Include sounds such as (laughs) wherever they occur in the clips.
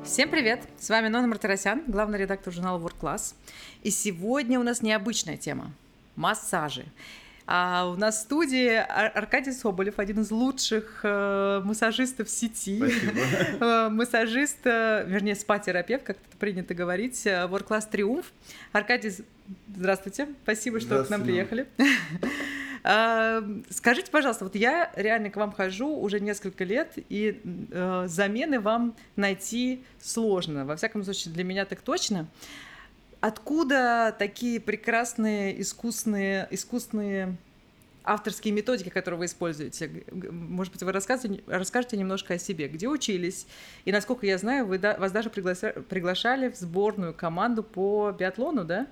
Всем привет! С вами Нона Мартиросян, главный редактор журнала Work Class. И сегодня у нас необычная тема – массажи. А у нас в студии Аркадий Соболев, один из лучших э, массажистов сети. Спасибо. (laughs) Э, массажист, э, вернее, спа-терапевт, как это принято говорить, э, Work Class Триумф. Аркадий, здравствуйте, спасибо, что к нам приехали. (laughs) Скажите, пожалуйста, вот я реально к вам хожу уже несколько лет, и э, замены вам найти сложно. Во всяком случае, для меня так точно. Откуда такие прекрасные искусные, искусные авторские методики, которые вы используете? Может быть, вы расскажете, расскажете немножко о себе, где учились? И, насколько я знаю, вы, вас даже приглашали в сборную команду по биатлону, да?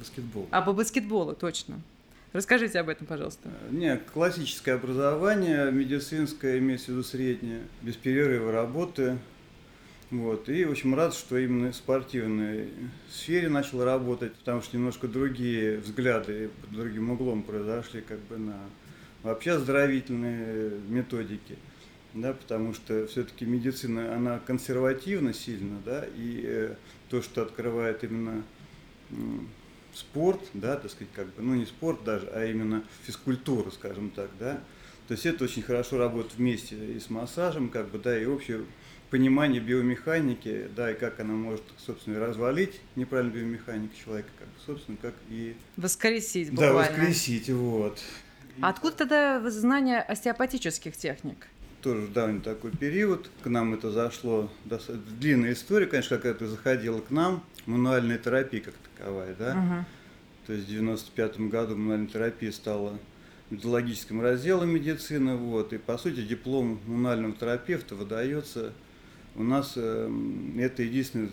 Баскетбол. А, по баскетболу, точно. Расскажите об этом, пожалуйста. Э, Нет, классическое образование, медицинское, имеется в виду среднее, без перерыва работы. Вот. И, в общем, рад, что именно в спортивной сфере начал работать, потому что немножко другие взгляды под другим углом произошли как бы на вообще оздоровительные методики. Да, потому что все-таки медицина, она консервативна сильно, да, и э, то, что открывает именно спорт, да, так сказать, как бы, ну не спорт даже, а именно физкультура, скажем так, да. То есть это очень хорошо работает вместе и с массажем, как бы, да, и общее понимание биомеханики, да, и как она может, собственно, развалить неправильную биомеханику человека, как бы, собственно, как и... Воскресить буквально. Да, воскресить, вот. А откуда тогда знание остеопатических техник? тоже давний такой период. К нам это зашло, длинная история, конечно, как это заходило к нам, мануальная терапия как таковая, да. Угу. То есть в 95 году терапия стала методологическим разделом медицины, вот, и по сути диплом мануального терапевта выдается у нас э, это единственный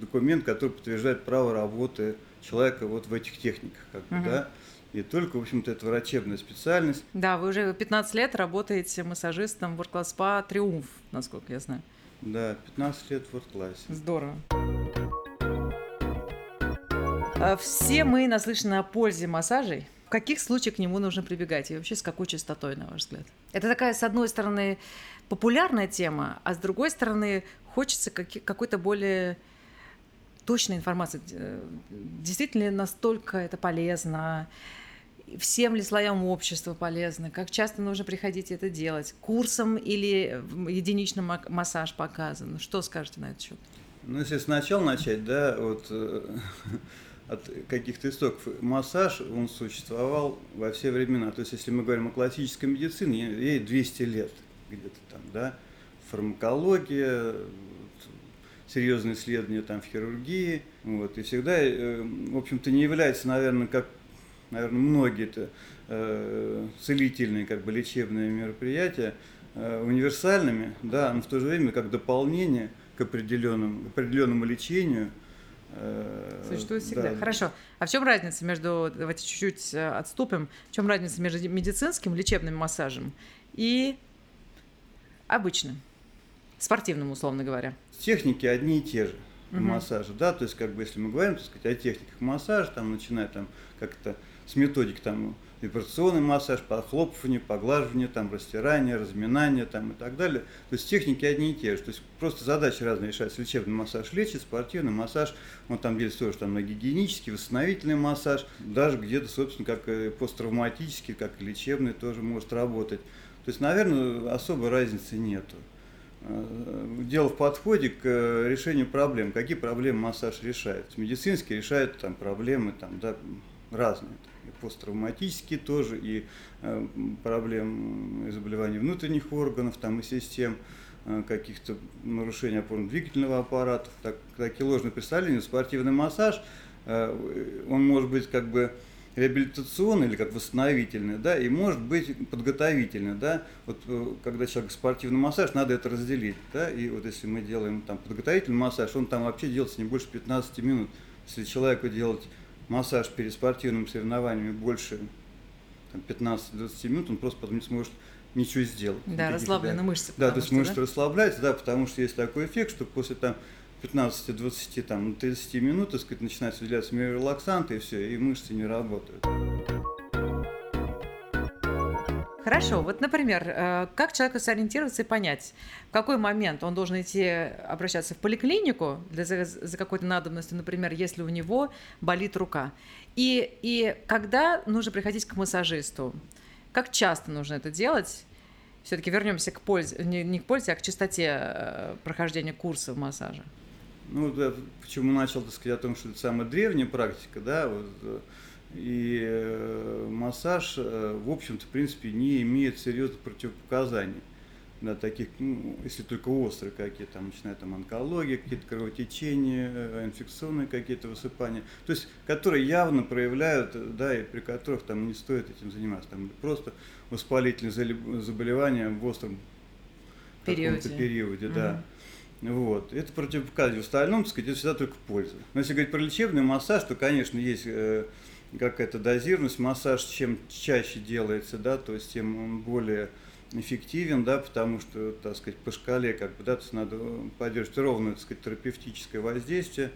документ, который подтверждает право работы человека вот в этих техниках, как бы, да. И только, в общем-то, это врачебная специальность. Да, вы уже 15 лет работаете массажистом в World Class Spa Триумф, насколько я знаю. Да, 15 лет в World Class. Здорово. А все мы наслышаны о пользе массажей. В каких случаях к нему нужно прибегать? И вообще с какой частотой, на ваш взгляд? Это такая, с одной стороны, популярная тема, а с другой стороны, хочется какой-то более точной информации. Действительно ли настолько это полезно? всем ли слоям общества полезно, как часто нужно приходить это делать, курсом или единичным массаж показан. Что скажете на этот счет? Ну, если сначала начать, да, вот э, (laughs) от каких-то истоков. Массаж, он существовал во все времена. То есть, если мы говорим о классической медицине, ей 200 лет где-то там, да, фармакология, серьезные исследования там в хирургии, вот, и всегда, э, в общем-то, не является, наверное, как наверное, многие это э, целительные, как бы лечебные мероприятия, э, универсальными, да, но в то же время как дополнение к определенному, определенному лечению. Э, Существует всегда. Да. Хорошо. А в чем разница между, давайте чуть-чуть э, отступим, в чем разница между медицинским лечебным массажем и обычным, спортивным, условно говоря? Техники одни и те же угу. массажа, да, то есть как бы если мы говорим, так сказать, о техниках массажа, там начиная там как-то с методик там вибрационный массаж, похлопывание, поглаживание, там, растирание, разминание там, и так далее. То есть техники одни и те же. То есть просто задачи разные решаются. Лечебный массаж лечит, спортивный массаж, он там делится тоже там, на гигиенический, восстановительный массаж, даже где-то, собственно, как и посттравматический, как и лечебный тоже может работать. То есть, наверное, особой разницы нету. Э, дело в подходе к э, решению проблем. Какие проблемы массаж решает? Медицинский решает там, проблемы там, да, разные посттравматические тоже, и э, проблем и заболеваний внутренних органов, там и систем, э, каких-то нарушений опорно-двигательного аппарата, так, такие ложные представления. Спортивный массаж, э, он может быть как бы реабилитационный или как восстановительный, да, и может быть подготовительный, да. Вот когда человек спортивный массаж, надо это разделить, да, и вот если мы делаем там подготовительный массаж, он там вообще делается не больше 15 минут. Если человеку делать массаж перед спортивными соревнованиями больше 15-20 минут, он просто потом не сможет ничего сделать. Да, расслаблены мышцы. Да, то есть мышцы да? расслабляются, да, потому что есть такой эффект, что после там 15-20, там, 30 минут, так сказать, начинается выделяться миорелаксанты, и все, и мышцы не работают. Хорошо, вот, например, э, как человеку сориентироваться и понять, в какой момент он должен идти обращаться в поликлинику для, за, за какой-то надобностью, например, если у него болит рука, и, и когда нужно приходить к массажисту, как часто нужно это делать, все-таки вернемся к пользе, не, не к пользе, а к частоте э, прохождения курса массажа. Ну, да, почему начал, так сказать, о том, что это самая древняя практика, да, вот, э, и э, массаж, э, в общем-то, в принципе, не имеет серьезных противопоказаний. Да, таких, ну, если только острые какие-то, там, начиная там онкология, какие-то кровотечения, э, инфекционные какие-то высыпания, то есть, которые явно проявляют, да, и при которых там не стоит этим заниматься, там просто воспалительные заболевания в остром периоде, периоде да. Угу. Вот. Это противопоказание. В остальном, так сказать, это всегда только польза. Но если говорить про лечебный массаж, то, конечно, есть какая-то дозированность. Массаж чем чаще делается, да, то есть тем он более эффективен, да, потому что, так сказать, по шкале, как бы, да, то есть надо поддерживать ровное, так сказать, терапевтическое воздействие.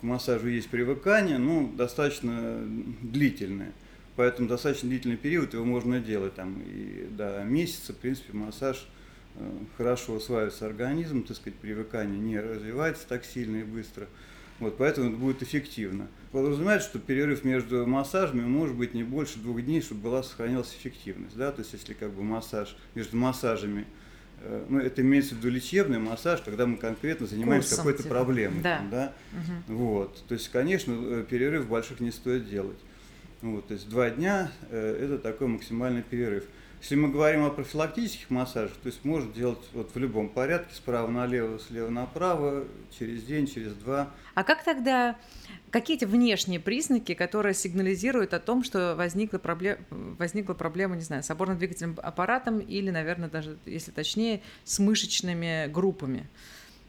К массажу есть привыкание, ну, достаточно длительное. Поэтому достаточно длительный период его можно делать, там, и до месяца, в принципе, массаж э, хорошо усваивается организм, так сказать, привыкание не развивается так сильно и быстро. Вот, поэтому это будет эффективно. Подразумевает, что перерыв между массажами может быть не больше двух дней, чтобы была сохранилась эффективность. Да? То есть если как бы массаж между массажами э, ну, это имеется в виду лечебный массаж, когда мы конкретно занимаемся какой-то типа. проблемой. Да. Там, да? Угу. Вот. То есть, конечно, э, перерыв больших не стоит делать. Вот, то есть два дня э, это такой максимальный перерыв. Если мы говорим о профилактических массажах, то есть можно делать вот в любом порядке, справа налево, слева направо, через день, через два. А как тогда, какие эти внешние признаки, которые сигнализируют о том, что возникла, проблема, возникла проблема, не знаю, с опорно-двигательным аппаратом или, наверное, даже, если точнее, с мышечными группами?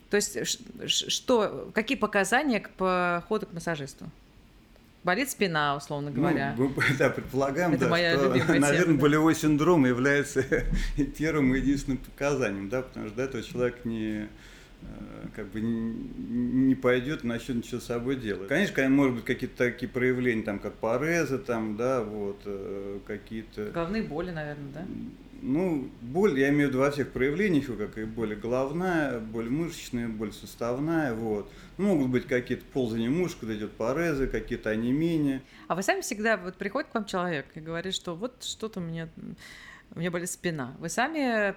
То есть что, какие показания к походу к массажисту? Болит спина, условно ну, говоря. Ну, (laughs) да, предполагаем, Это да, моя что, наверное, тема, болевой синдром является (laughs) первым и единственным показанием, да, потому что до этого человек не э, как бы не пойдет, начнет ничего с собой делать. Конечно, конечно, может быть какие-то такие проявления, там, как парезы, там, да, вот, э, какие-то... Головные боли, наверное, да? Ну, боль, я имею в виду во всех проявлениях, как и боль головная, боль мышечная, боль суставная, вот. Ну, могут быть какие-то ползания мышц, когда идет парезы, какие-то онемения. А вы сами всегда, вот приходит к вам человек и говорит, что вот что-то у меня, у меня болит спина. Вы сами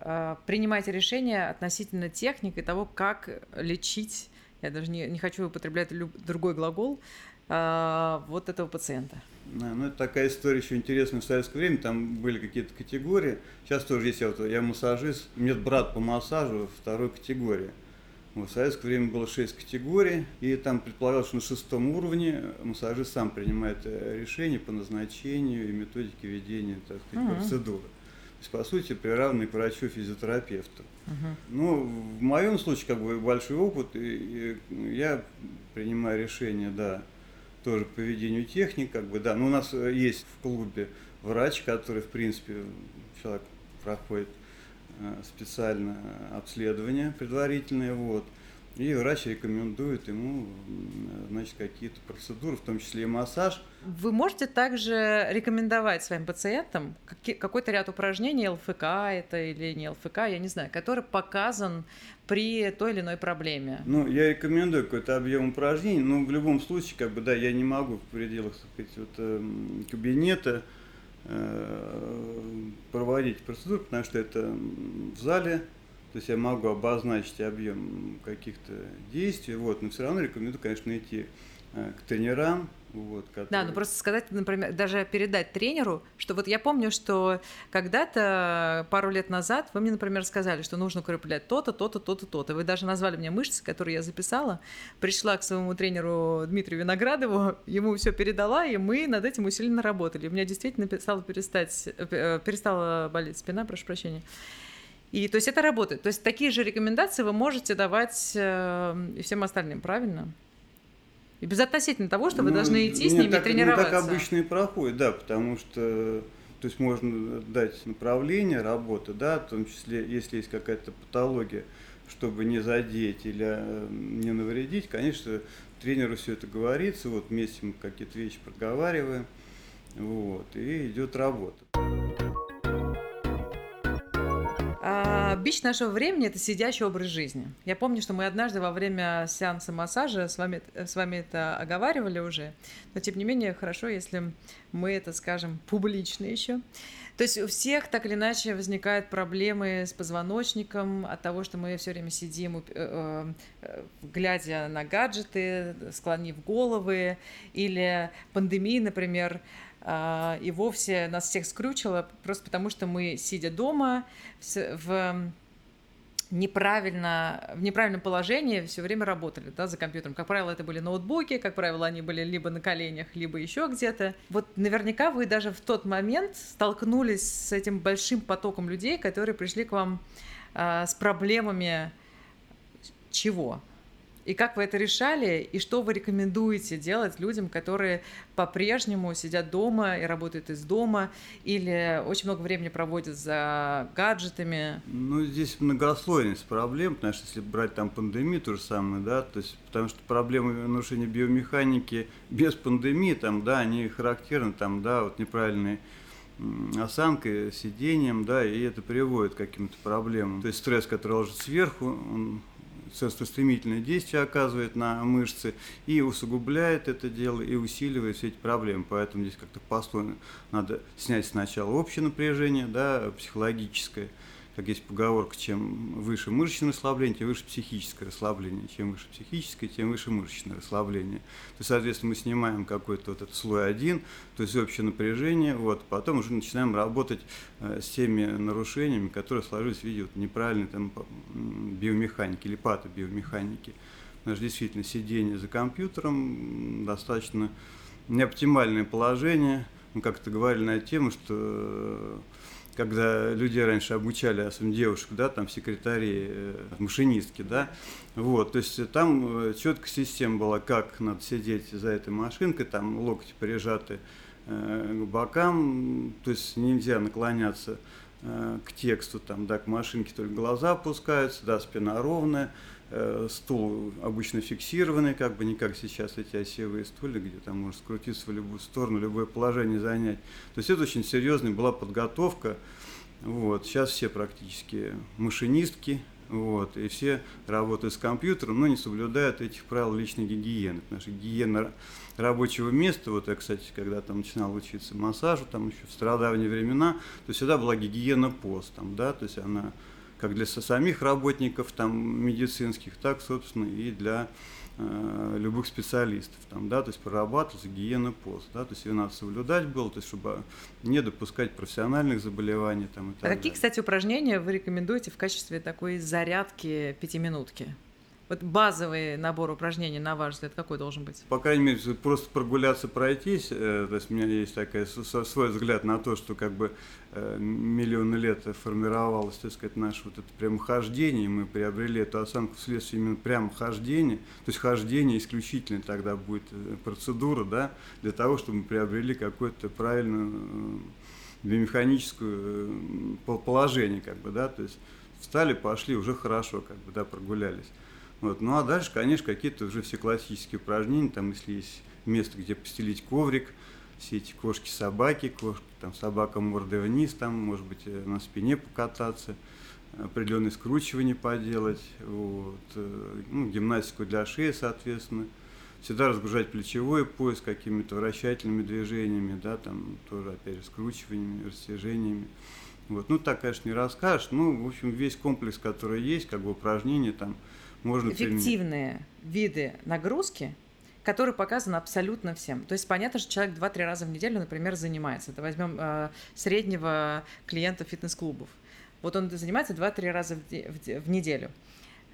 э, принимаете решение относительно техник и того, как лечить, я даже не, не хочу употреблять другой глагол, э, вот этого пациента. Ну, это такая история еще интересная в советское время, там были какие-то категории. Сейчас тоже есть, я, вот, я массажист, у меня брат по массажу второй категории. Вот, в советское время было шесть категорий, и там предполагалось, что на шестом уровне массажист сам принимает э, решение по назначению и методике ведения так сказать, uh-huh. процедуры. То есть, по сути, приравненный к врачу-физиотерапевту. Uh-huh. Ну, в моем случае, как бы, большой опыт, и, и я принимаю решение, да, тоже по ведению техник, как бы, да. Но у нас э, есть в клубе врач, который, в принципе, человек проходит э, специальное обследование предварительное, вот. И врач рекомендует ему значит, какие-то процедуры, в том числе и массаж. Вы можете также рекомендовать своим пациентам какой-то ряд упражнений, ЛФК это или не ЛФК, я не знаю, который показан при той или иной проблеме? Ну, я рекомендую какой-то объем упражнений, но в любом случае, как бы, да, я не могу в пределах, так сказать, вот, э, кабинета э, проводить процедуру, потому что это в зале, то есть я могу обозначить объем каких-то действий, вот, но все равно рекомендую, конечно, идти э, к тренерам, вот, который... Да, ну просто сказать, например, даже передать тренеру, что вот я помню, что когда-то пару лет назад вы мне, например, сказали, что нужно укреплять то-то, то-то, то-то, то-то. Вы даже назвали мне мышцы, которые я записала. Пришла к своему тренеру Дмитрию Виноградову, ему все передала, и мы над этим усиленно работали. У меня действительно перестала перестать, э, перестала болеть спина, прошу прощения. И то есть это работает. То есть такие же рекомендации вы можете давать э, и всем остальным, правильно? И безотносительно того, что вы ну, должны идти с ними так, тренироваться. Ну, так обычно и проходит, да, потому что то есть можно дать направление работы, да, в том числе, если есть какая-то патология, чтобы не задеть или э, не навредить, конечно, тренеру все это говорится, вот вместе мы какие-то вещи проговариваем. Вот, и идет работа. Бич нашего времени – это сидящий образ жизни. Я помню, что мы однажды во время сеанса массажа с вами, с вами это оговаривали уже, но тем не менее хорошо, если мы это скажем публично еще. То есть у всех так или иначе возникают проблемы с позвоночником от того, что мы все время сидим, э, э, глядя на гаджеты, склонив головы, или пандемии, например, и вовсе нас всех скрючило, просто потому что мы, сидя дома, в неправильно, в неправильном положении все время работали да, за компьютером. Как правило, это были ноутбуки, как правило, они были либо на коленях, либо еще где-то. Вот наверняка вы даже в тот момент столкнулись с этим большим потоком людей, которые пришли к вам э, с проблемами чего? И как вы это решали, и что вы рекомендуете делать людям, которые по-прежнему сидят дома и работают из дома, или очень много времени проводят за гаджетами? Ну, здесь многослойность проблем, потому что если брать там пандемию, то же самое, да, то есть, потому что проблемы нарушения биомеханики без пандемии, там, да, они характерны, там, да, вот неправильные осанкой, сидением, да, и это приводит к каким-то проблемам. То есть стресс, который ложится сверху, он стремительное действие оказывает на мышцы и усугубляет это дело и усиливает все эти проблемы. Поэтому здесь как-то послойно надо снять сначала общее напряжение, да, психологическое, как есть поговорка, чем выше мышечное расслабление, тем выше психическое расслабление. Чем выше психическое, тем выше мышечное расслабление. То есть, соответственно, мы снимаем какой-то вот этот слой один, то есть общее напряжение, вот, потом уже начинаем работать э, с теми нарушениями, которые сложились в виде вот, неправильной там, биомеханики или патобиомеханики. Наше действительно сидение за компьютером достаточно неоптимальное положение. Мы как-то говорили на тему, что когда людей раньше обучали, особенно девушек, да, там секретари, э, машинистки, да, вот, то есть там э, четкая система была, как надо сидеть за этой машинкой, там локти прижаты э, к бокам, то есть нельзя наклоняться к тексту, там, да, к машинке только глаза опускаются, да, спина ровная, стул обычно фиксированный, как бы не как сейчас эти осевые стулья, где там можно скрутиться в любую сторону, любое положение занять. То есть это очень серьезная была подготовка. Вот. Сейчас все практически машинистки, вот, и все работают с компьютером, но не соблюдают этих правил личной гигиены. Потому что гигиена рабочего места, вот я, кстати, когда там начинал учиться массажу, там еще в стародавние времена, то всегда была гигиена пост, там, да, то есть она как для самих работников там, медицинских, так, собственно, и для э, любых специалистов, там, да, то есть прорабатывался гигиена пост, да, то есть ее надо соблюдать было, то есть чтобы не допускать профессиональных заболеваний. Там, и так а какие, далее. кстати, упражнения вы рекомендуете в качестве такой зарядки пятиминутки? Вот базовый набор упражнений, на ваш взгляд, какой должен быть? По крайней мере, просто прогуляться, пройтись. Э, то есть у меня есть такой свой взгляд на то, что как бы э, миллионы лет формировалось, так сказать, наше вот это прямохождение, и мы приобрели эту осанку вследствие именно прямохождения. То есть хождение исключительно тогда будет э, процедура, да, для того, чтобы мы приобрели какое-то правильное биомеханическое положение, как бы, да, то есть встали, пошли, уже хорошо, как бы, да, прогулялись. Вот. Ну а дальше, конечно, какие-то уже все классические упражнения, там, если есть место, где постелить коврик, все эти кошки-собаки, кошки, там, собака мордой вниз, там, может быть, э, на спине покататься, определенные скручивания поделать, вот, э, ну, гимнастику для шеи, соответственно. Всегда разгружать плечевой пояс какими-то вращательными движениями, да, там тоже, опять же, скручиваниями, растяжениями. Вот. Ну, так, конечно, не расскажешь. Ну, в общем, весь комплекс, который есть, как бы упражнения, там, можно эффективные применить. виды нагрузки, которые показаны абсолютно всем. То есть понятно, что человек 2-3 раза в неделю, например, занимается. Это возьмем э, среднего клиента фитнес-клубов. Вот он занимается 2-3 раза в, в, в неделю.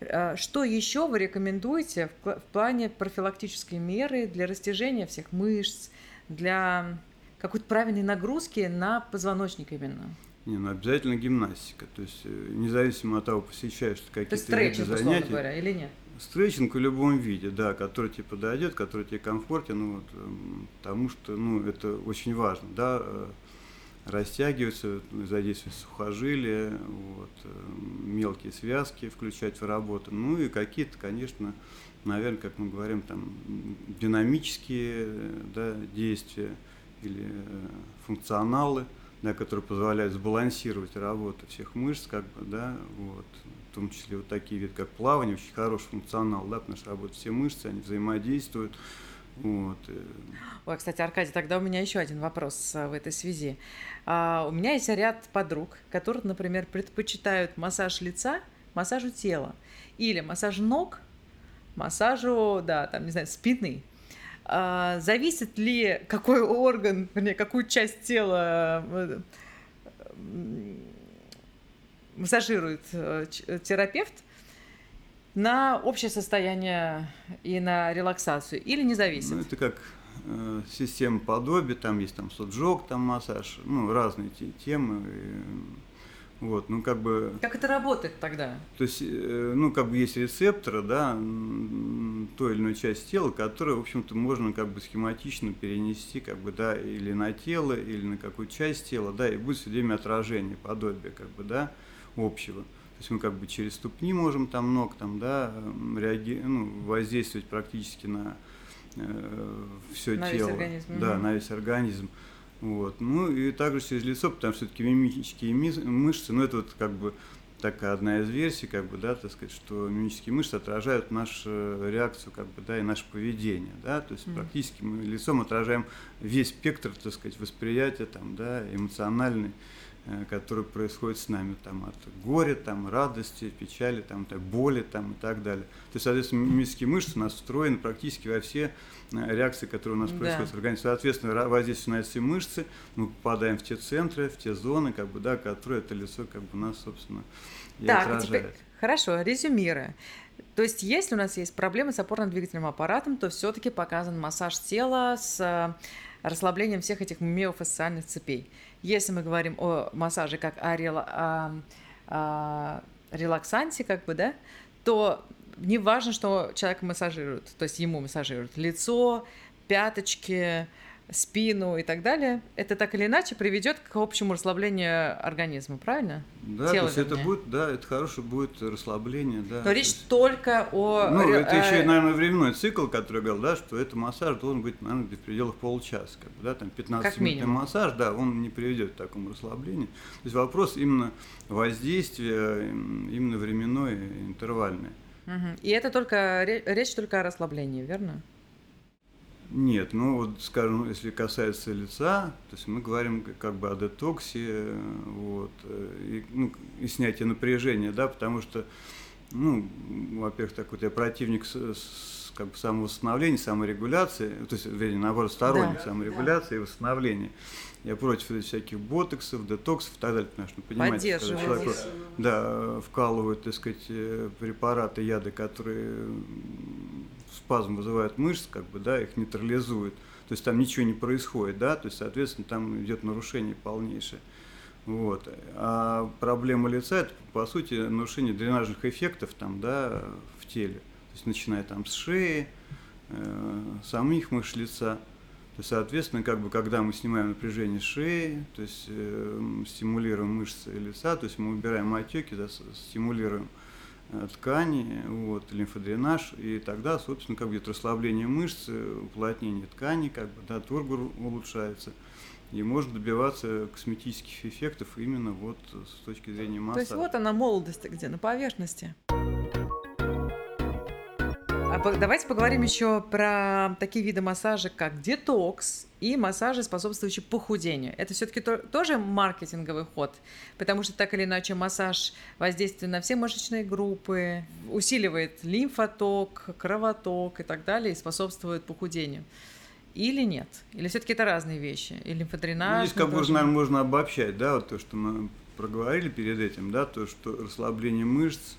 Э, что еще вы рекомендуете в плане профилактической меры для растяжения всех мышц, для какой-то правильной нагрузки на позвоночник именно? Не, ну обязательно гимнастика. То есть э, независимо от того, посещаешь ты какие-то виды занятий. говоря, или нет? Стретчинг в любом виде, да, который тебе подойдет, который тебе комфортен, ну, вот, эм, потому что, ну, это очень важно, да, э, растягиваться, задействовать сухожилия, вот, э, мелкие связки включать в работу, ну и какие-то, конечно, наверное, как мы говорим, там, динамические да, действия, или функционалы, да, которые позволяют сбалансировать работу всех мышц, как бы, да, вот, в том числе вот такие виды, как плавание, очень хороший функционал, да, потому что работают все мышцы, они взаимодействуют, вот. Э. Ой, кстати, Аркадий, тогда у меня еще один вопрос в этой связи. А, у меня есть ряд подруг, которые, например, предпочитают массаж лица массажу тела или массаж ног, массажу, да, там, не знаю, спины. А, зависит ли какой орган, вернее, какую часть тела э, массажирует э, терапевт на общее состояние и на релаксацию или не зависит? Ну, это как э, система подобия, там есть там соджог, там массаж, ну, разные те, темы. И, вот, ну как бы. Как это работает тогда? То есть, э, ну как бы есть рецепторы, да, той или иной части тела, которые, в общем-то, можно как бы схематично перенести, как бы, да, или на тело, или на какую-то часть тела, да, и будет все время отражение, подобие, как бы, да, общего. То есть мы как бы через ступни можем там ног, там, да, реаги... ну, воздействовать практически на э, все на тело. Весь организм. Да, угу. на весь организм. Вот. Ну и также через лицо, потому что все-таки мимические мышцы, ну это вот как бы такая одна из версий, как бы, да, так сказать, что мимические мышцы отражают нашу реакцию, как бы, да, и наше поведение, да, то есть mm. практически мы лицом отражаем весь спектр, так сказать, восприятия, там, да, эмоциональный, Э, который происходит с нами там, от горя, там, радости, печали, там, так, боли там, и так далее. То есть, соответственно, мимические мышцы у нас встроены практически во все э, реакции, которые у нас да. происходят в организме. Соответственно, воздействие на эти мышцы, мы попадаем в те центры, в те зоны, как бы, да, которые это лицо как бы, у нас, собственно, и так, отражает. Теперь, хорошо, резюмируя. То есть, если у нас есть проблемы с опорно-двигательным аппаратом, то все-таки показан массаж тела с э, расслаблением всех этих миофасциальных цепей. Если мы говорим о массаже как о, рела, о, о релаксанте, как бы, да, то не важно, что человек массажирует, то есть ему массажируют лицо, пяточки, спину и так далее, это так или иначе приведет к общему расслаблению организма, правильно? Да, Тело, то есть вернее. это будет, да, это хорошее будет расслабление, да. Но речь есть... только о... Ну, это еще, наверное, временной цикл, который говорил, да, что это массаж должен быть, наверное, в пределах полчаса, как бы, да, там 15-минутный массаж, да, он не приведет к такому расслаблению. То есть вопрос именно воздействия, именно временной, интервальное. Угу. И это только, речь только о расслаблении, верно? Нет, ну вот, скажем, если касается лица, то есть мы говорим как бы о детоксе, вот, и, ну, и снятии напряжения, да, потому что, ну, во-первых, так вот я противник с, с, как бы самовосстановления, саморегуляции, то есть, вернее, наоборот, сторонник да, саморегуляции да. и восстановления. Я против всяких ботоксов, детоксов и так далее, потому что, понимаете, когда человеку да, вкалывают, так сказать, э, препараты, яды, которые спазм вызывают мышц, как бы, да, их нейтрализуют. То есть там ничего не происходит, да, то есть, соответственно, там идет нарушение полнейшее. Вот. А проблема лица это, по сути, нарушение дренажных эффектов там, да, в теле. То есть начиная там с шеи, э, самих мышц лица. То есть, соответственно, как бы, когда мы снимаем напряжение шеи, то есть э, стимулируем мышцы лица, то есть мы убираем отеки, да, стимулируем Э, ткани, вот, лимфодренаж, и тогда, собственно, как будет расслабление мышц, уплотнение ткани, как бы, да, тургор улучшается, и можно добиваться косметических эффектов именно вот с точки зрения массажа. То есть вот она молодость где, на поверхности. А давайте поговорим еще про такие виды массажа, как детокс и массажи, способствующие похудению. Это все-таки то, тоже маркетинговый ход, потому что так или иначе массаж воздействует на все мышечные группы, усиливает лимфоток, кровоток и так далее, и способствует похудению. Или нет? Или все-таки это разные вещи? И лимфодренаж? Ну, здесь как бы, наверное, можно обобщать, да, вот то, что мы проговорили перед этим, да, то, что расслабление мышц,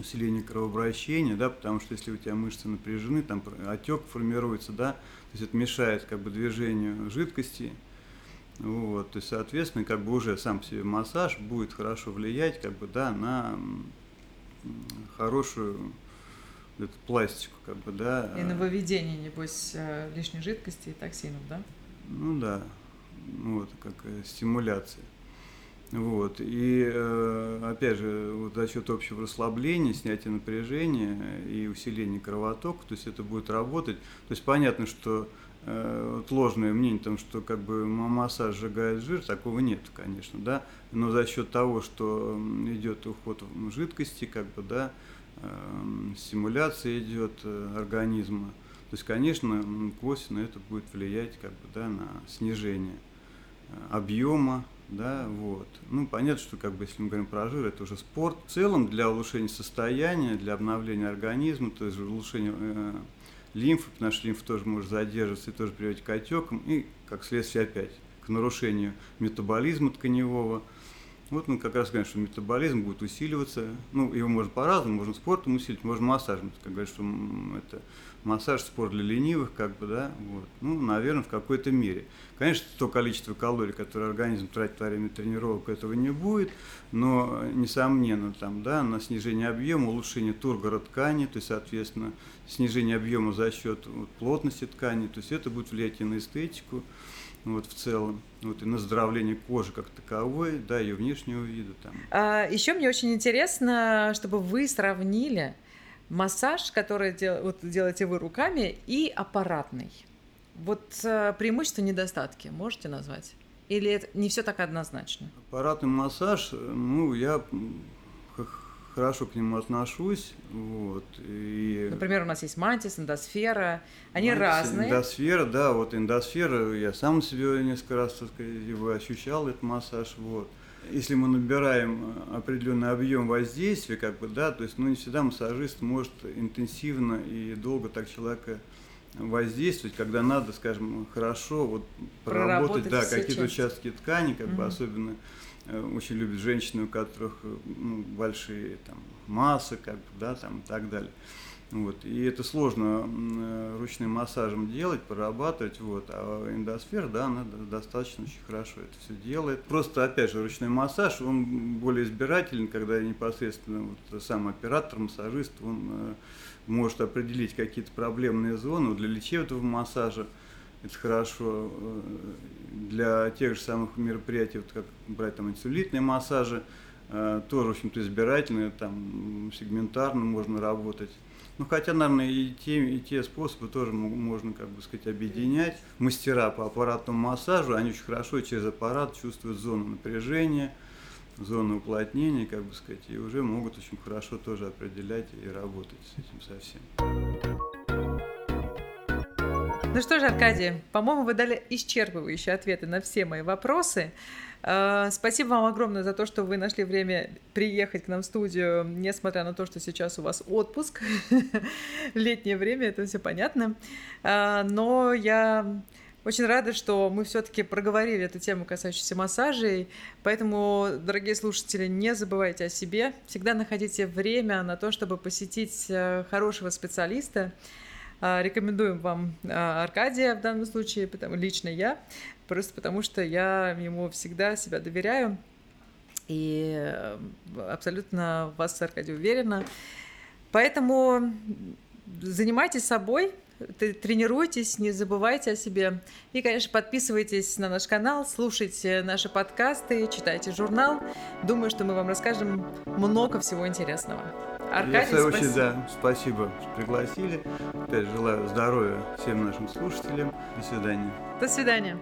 усиление кровообращения, да, потому что если у тебя мышцы напряжены, там отек формируется, да, то есть это мешает как бы движению жидкости, вот, то есть, соответственно, как бы уже сам по себе массаж будет хорошо влиять, как бы, да, на хорошую эту пластику, как бы, да. И на выведение, небось, э, лишней жидкости и токсинов, да? Ну да, вот, как стимуляция. Вот. И э, опять же, вот за счет общего расслабления, снятия напряжения и усиления кровотока, то есть это будет работать. То есть понятно, что э, вот ложное мнение, том, что как бы массаж сжигает жир, такого нет, конечно, да, но за счет того, что идет уход жидкости, как бы, да, э, стимуляция идет э, организма, то есть, конечно, косвенно это будет влиять как бы, да, на снижение объема да, вот. Ну, понятно, что, как бы, если мы говорим про жир, это уже спорт. В целом, для улучшения состояния, для обновления организма, то есть улучшения э, лимфы, потому что лимфа тоже может задерживаться и тоже приводить к отекам, и, как следствие, опять к нарушению метаболизма тканевого. Вот мы как раз говорим, что метаболизм будет усиливаться. Ну, его можно по-разному, можно спортом усилить, можно массажем. Как говорят, что это массаж, спорт для ленивых, как бы, да, вот. Ну, наверное, в какой-то мере. Конечно, то количество калорий, которое организм тратит во время тренировок, этого не будет, но, несомненно, там, да, на снижение объема, улучшение тургора ткани, то есть, соответственно, снижение объема за счет вот, плотности ткани, то есть это будет влиять и на эстетику, вот в целом, вот и на здравление кожи как таковой, да, ее внешнего вида там. А, еще мне очень интересно, чтобы вы сравнили массаж, который дел, вот, делаете вы руками, и аппаратный. Вот э, преимущества, недостатки можете назвать? Или это не все так однозначно? Аппаратный массаж, ну, я хорошо к нему отношусь. Вот, и... Например, у нас есть мантис, эндосфера. Они мантис, разные. Эндосфера, да, вот эндосфера, я сам себе несколько раз так сказать, его ощущал, этот массаж. Вот если мы набираем э, определенный объем воздействия, как бы, да, то есть, ну, не всегда массажист может интенсивно и долго так человека воздействовать, когда надо, скажем, хорошо вот проработать, да, какие-то участки ткани, как угу. бы особенно э, очень любят женщины, у которых э, ну, большие там массы, как бы, да, там и так далее. Вот. И это сложно э, ручным массажем делать, прорабатывать. Вот. А эндосфера, да, она достаточно очень хорошо это все делает. Просто, опять же, ручной массаж, он более избирателен, когда непосредственно вот сам оператор, массажист, он э, может определить какие-то проблемные зоны. Для лечебного массажа это хорошо. Э, для тех же самых мероприятий, вот как брать там инсулитные массажи, тоже, в общем-то, избирательные, там сегментарно можно работать. Ну, хотя, наверное, и те, и те способы тоже можно, как бы сказать, объединять. Мастера по аппаратному массажу, они очень хорошо через аппарат чувствуют зону напряжения, зону уплотнения, как бы сказать, и уже могут очень хорошо тоже определять и работать с этим совсем. Ну что же, Аркадий, по-моему, вы дали исчерпывающие ответы на все мои вопросы. А, спасибо вам огромное за то, что вы нашли время приехать к нам в студию, несмотря на то, что сейчас у вас отпуск, (laughs) летнее время, это все понятно. А, но я очень рада, что мы все-таки проговорили эту тему, касающуюся массажей. Поэтому, дорогие слушатели, не забывайте о себе. Всегда находите время на то, чтобы посетить э, хорошего специалиста. А, рекомендуем вам Аркадия в данном случае, потому лично я, просто потому что я ему всегда себя доверяю и э, абсолютно в вас, Аркадий, уверена. Поэтому занимайтесь собой, тренируйтесь, не забывайте о себе. И, конечно, подписывайтесь на наш канал, слушайте наши подкасты, читайте журнал. Думаю, что мы вам расскажем много всего интересного. Аркадий, свою очередь, да, спасибо, что пригласили. Опять желаю здоровья всем нашим слушателям. До свидания. До свидания.